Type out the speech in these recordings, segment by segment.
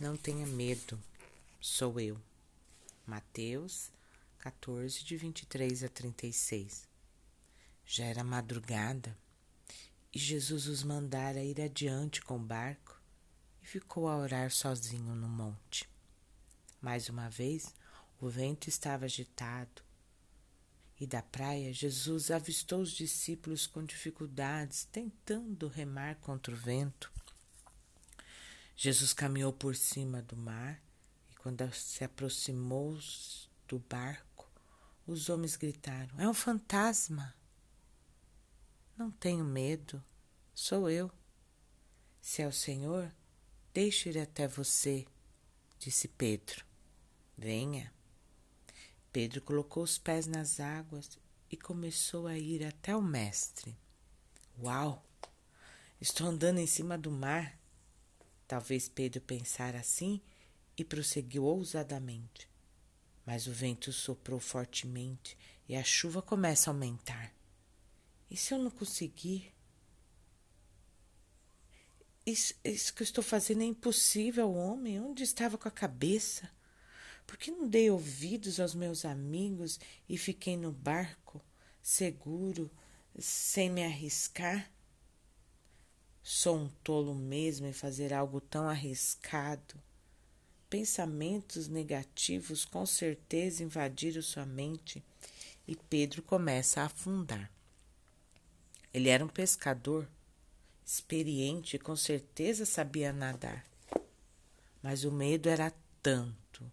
Não tenha medo, sou eu. Mateus 14, de 23 a 36. Já era madrugada e Jesus os mandara ir adiante com o barco e ficou a orar sozinho no monte. Mais uma vez, o vento estava agitado e da praia Jesus avistou os discípulos com dificuldades, tentando remar contra o vento. Jesus caminhou por cima do mar e, quando se aproximou do barco, os homens gritaram: É um fantasma! Não tenho medo, sou eu. Se é o Senhor, deixe ir até você, disse Pedro. Venha. Pedro colocou os pés nas águas e começou a ir até o Mestre. Uau! Estou andando em cima do mar. Talvez Pedro pensara assim e prosseguiu ousadamente. Mas o vento soprou fortemente e a chuva começa a aumentar. E se eu não conseguir? Isso, isso que eu estou fazendo é impossível, homem. Onde estava com a cabeça? Por que não dei ouvidos aos meus amigos e fiquei no barco, seguro, sem me arriscar? Sou um tolo mesmo em fazer algo tão arriscado. Pensamentos negativos com certeza invadiram sua mente e Pedro começa a afundar. Ele era um pescador experiente e com certeza sabia nadar. Mas o medo era tanto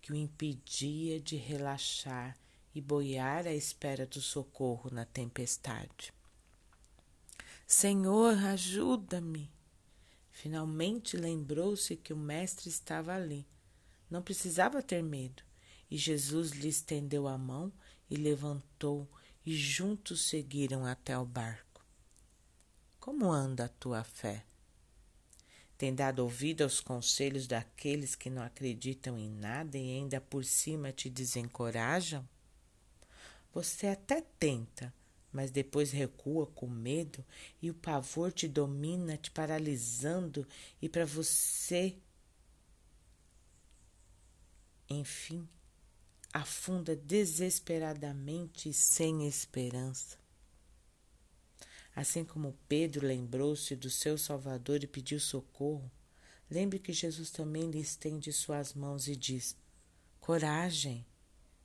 que o impedia de relaxar e boiar à espera do socorro na tempestade. Senhor, ajuda-me! Finalmente lembrou-se que o Mestre estava ali. Não precisava ter medo. E Jesus lhe estendeu a mão e levantou, e juntos seguiram até o barco. Como anda a tua fé? Tem dado ouvido aos conselhos daqueles que não acreditam em nada e ainda por cima te desencorajam? Você até tenta, mas depois recua com medo e o pavor te domina, te paralisando, e para você, enfim, afunda desesperadamente e sem esperança. Assim como Pedro lembrou-se do seu Salvador e pediu socorro, lembre que Jesus também lhe estende suas mãos e diz: Coragem,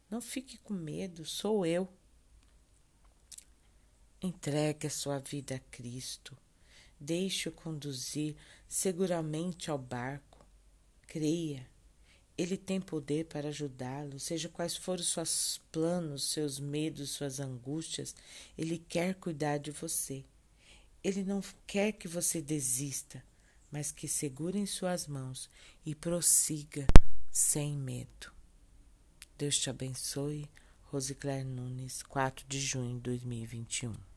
não fique com medo, sou eu. Entregue a sua vida a Cristo. Deixe-o conduzir seguramente ao barco. Creia. Ele tem poder para ajudá-lo, seja quais forem os seus planos, seus medos, suas angústias, ele quer cuidar de você. Ele não quer que você desista, mas que segure em suas mãos e prossiga sem medo. Deus te abençoe. Rosicler Nunes, 4 de junho de 2021.